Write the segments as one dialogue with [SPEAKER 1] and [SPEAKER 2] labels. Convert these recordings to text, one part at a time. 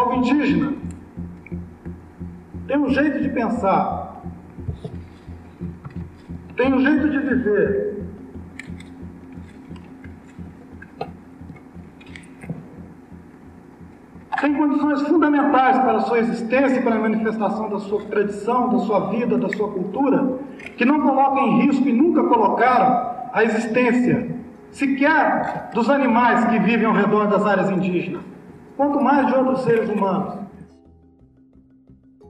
[SPEAKER 1] povo indígena. Tem um jeito de pensar, tem um jeito de viver. Tem condições fundamentais para a sua existência e para a manifestação da sua tradição, da sua vida, da sua cultura, que não colocam em risco e nunca colocaram a existência sequer dos animais que vivem ao redor das áreas indígenas, quanto mais de outros seres humanos.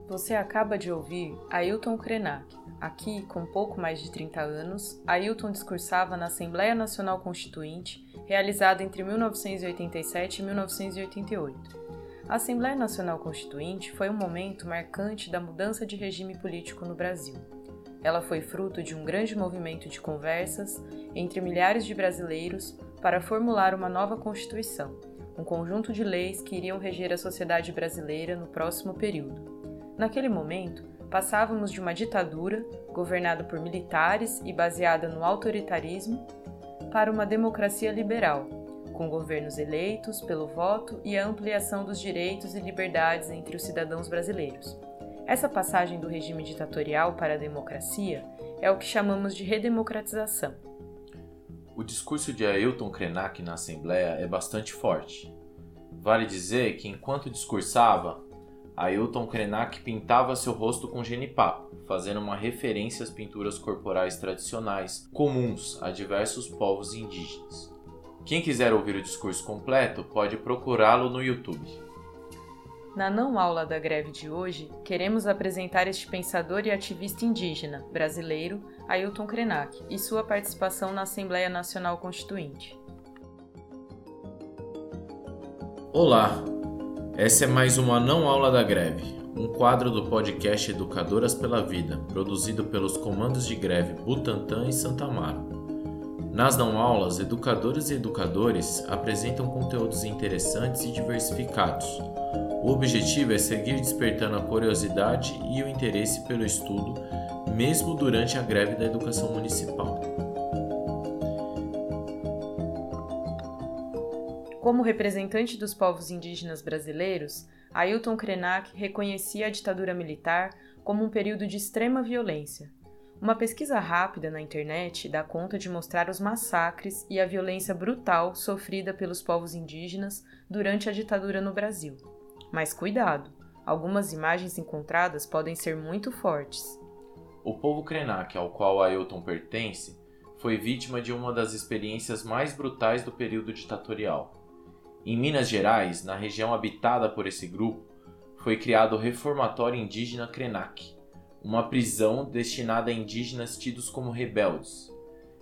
[SPEAKER 2] Você acaba de ouvir Ailton Krenak. Aqui, com pouco mais de 30 anos, Ailton discursava na Assembleia Nacional Constituinte, realizada entre 1987 e 1988. A Assembleia Nacional Constituinte foi um momento marcante da mudança de regime político no Brasil. Ela foi fruto de um grande movimento de conversas entre milhares de brasileiros para formular uma nova Constituição, um conjunto de leis que iriam reger a sociedade brasileira no próximo período. Naquele momento, passávamos de uma ditadura, governada por militares e baseada no autoritarismo, para uma democracia liberal, com governos eleitos pelo voto e a ampliação dos direitos e liberdades entre os cidadãos brasileiros. Essa passagem do regime ditatorial para a democracia é o que chamamos de redemocratização.
[SPEAKER 3] O discurso de Ailton Krenak na Assembleia é bastante forte. Vale dizer que, enquanto discursava, Ailton Krenak pintava seu rosto com genipapo, fazendo uma referência às pinturas corporais tradicionais comuns a diversos povos indígenas. Quem quiser ouvir o discurso completo pode procurá-lo no YouTube.
[SPEAKER 2] Na não aula da greve de hoje, queremos apresentar este pensador e ativista indígena brasileiro, Ailton Krenak, e sua participação na Assembleia Nacional Constituinte.
[SPEAKER 3] Olá, essa é mais uma não aula da greve, um quadro do podcast Educadoras pela Vida, produzido pelos comandos de greve Butantã e Santa Amaro. Nas não aulas, educadoras e educadores apresentam conteúdos interessantes e diversificados. O objetivo é seguir despertando a curiosidade e o interesse pelo estudo, mesmo durante a greve da educação municipal.
[SPEAKER 2] Como representante dos povos indígenas brasileiros, Ailton Krenak reconhecia a ditadura militar como um período de extrema violência. Uma pesquisa rápida na internet dá conta de mostrar os massacres e a violência brutal sofrida pelos povos indígenas durante a ditadura no Brasil. Mas cuidado, algumas imagens encontradas podem ser muito fortes.
[SPEAKER 3] O povo Krenak ao qual Ailton pertence foi vítima de uma das experiências mais brutais do período ditatorial em Minas Gerais, na região habitada por esse grupo, foi criado o Reformatório Indígena Krenak, uma prisão destinada a indígenas tidos como rebeldes.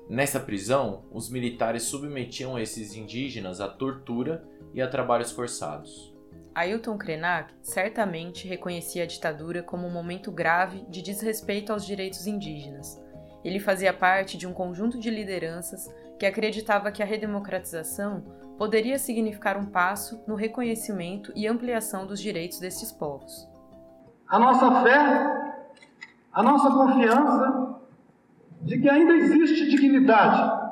[SPEAKER 3] Nessa prisão, os militares submetiam esses indígenas à tortura e a trabalhos forçados.
[SPEAKER 2] Ailton Krenak certamente reconhecia a ditadura como um momento grave de desrespeito aos direitos indígenas. Ele fazia parte de um conjunto de lideranças que acreditava que a redemocratização poderia significar um passo no reconhecimento e ampliação dos direitos destes povos.
[SPEAKER 1] A nossa fé, a nossa confiança de que ainda existe dignidade,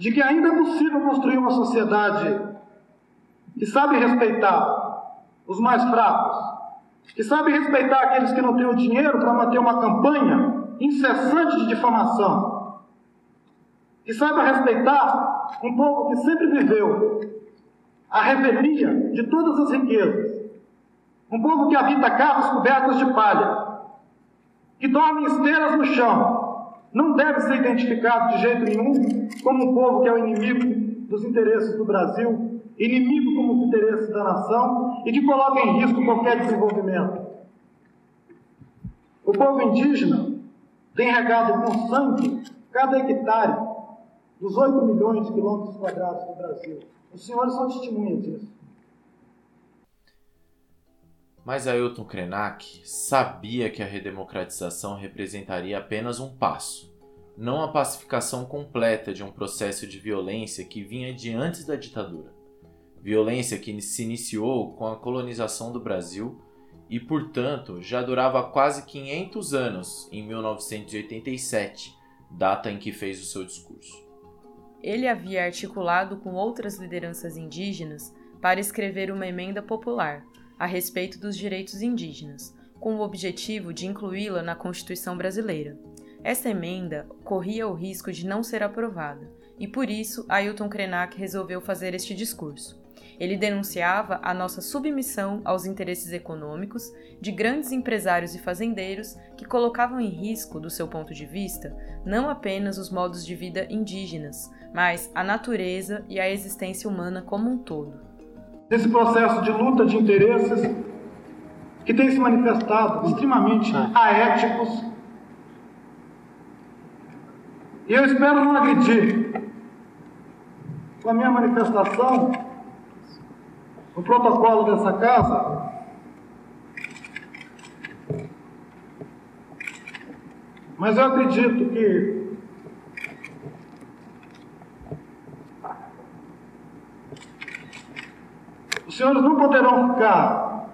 [SPEAKER 1] de que ainda é possível construir uma sociedade que sabe respeitar os mais fracos, que sabe respeitar aqueles que não têm o dinheiro para manter uma campanha incessante de difamação que saiba respeitar um povo que sempre viveu a revelia de todas as riquezas, um povo que habita casas cobertas de palha, que dorme esteiras no chão, não deve ser identificado de jeito nenhum como um povo que é o inimigo dos interesses do Brasil, inimigo como os interesses da nação e que coloca em risco qualquer desenvolvimento. O povo indígena tem regado com sangue cada hectare dos 8 milhões de quilômetros quadrados do Brasil. Os senhores são testemunhas disso.
[SPEAKER 3] Mas Ailton Krenak sabia que a redemocratização representaria apenas um passo, não a pacificação completa de um processo de violência que vinha de antes da ditadura. Violência que se iniciou com a colonização do Brasil e, portanto, já durava quase 500 anos em 1987, data em que fez o seu discurso.
[SPEAKER 2] ele havia articulado com outras lideranças indígenas para escrever uma emenda popular a respeito dos direitos indígenas, com o objetivo de incluí-la na Constituição brasileira. Essa emenda corria o risco de não ser aprovada, e por isso Ailton Krenak resolveu fazer este discurso. Ele denunciava a nossa submissão aos interesses econômicos de grandes empresários e fazendeiros que colocavam em risco, do seu ponto de vista, não apenas os modos de vida indígenas, mas a natureza e a existência humana como um todo.
[SPEAKER 1] Nesse processo de luta de interesses, que tem se manifestado extremamente aéticos, e eu espero não agredir com a minha manifestação o protocolo dessa casa. Mas eu acredito que os senhores não poderão ficar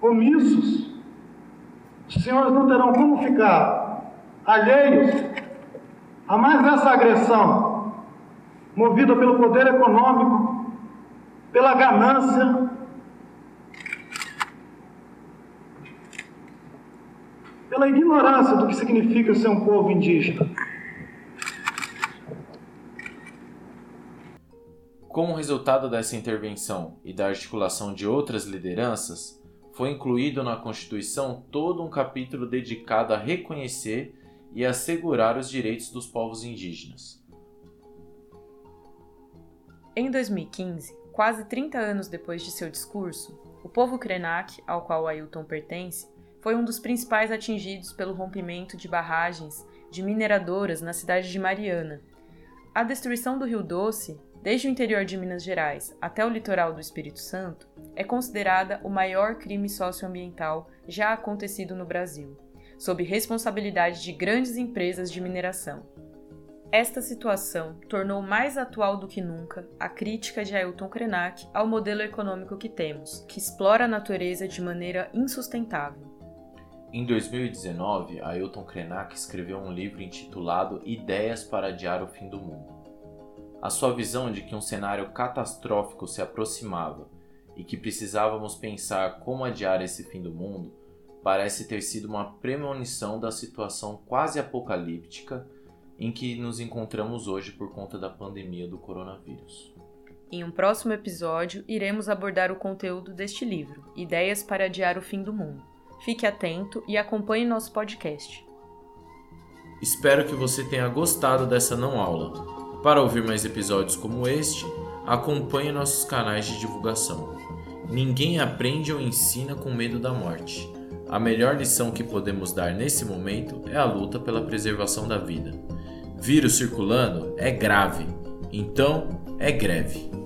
[SPEAKER 1] omissos, os senhores não terão como ficar alheios a mais essa agressão movida pelo poder econômico, pela ganância, pela ignorância do que significa ser um povo indígena.
[SPEAKER 3] Como resultado dessa intervenção e da articulação de outras lideranças, foi incluído na Constituição todo um capítulo dedicado a reconhecer e assegurar os direitos dos povos indígenas.
[SPEAKER 2] Em 2015, quase 30 anos depois de seu discurso, o povo Krenak, ao qual Ailton pertence, foi um dos principais atingidos pelo rompimento de barragens de mineradoras na cidade de Mariana. A destruição do Rio Doce, desde o interior de Minas Gerais até o litoral do Espírito Santo, é considerada o maior crime socioambiental já acontecido no Brasil, sob responsabilidade de grandes empresas de mineração. Esta situação tornou mais atual do que nunca a crítica de Ailton Krenak ao modelo econômico que temos, que explora a natureza de maneira insustentável.
[SPEAKER 3] Em 2019, Ailton Krenak escreveu um livro intitulado Ideias para Adiar o Fim do Mundo. A sua visão de que um cenário catastrófico se aproximava e que precisávamos pensar como adiar esse fim do mundo parece ter sido uma premonição da situação quase apocalíptica em que nos encontramos hoje por conta da pandemia do coronavírus.
[SPEAKER 2] Em um próximo episódio, iremos abordar o conteúdo deste livro, Ideias para Adiar o Fim do Mundo. Fique atento e acompanhe nosso podcast.
[SPEAKER 3] Espero que você tenha gostado dessa não aula. Para ouvir mais episódios como este, acompanhe nossos canais de divulgação. Ninguém aprende ou ensina com medo da morte. A melhor lição que podemos dar nesse momento é a luta pela preservação da vida. Vírus circulando é grave, então é greve.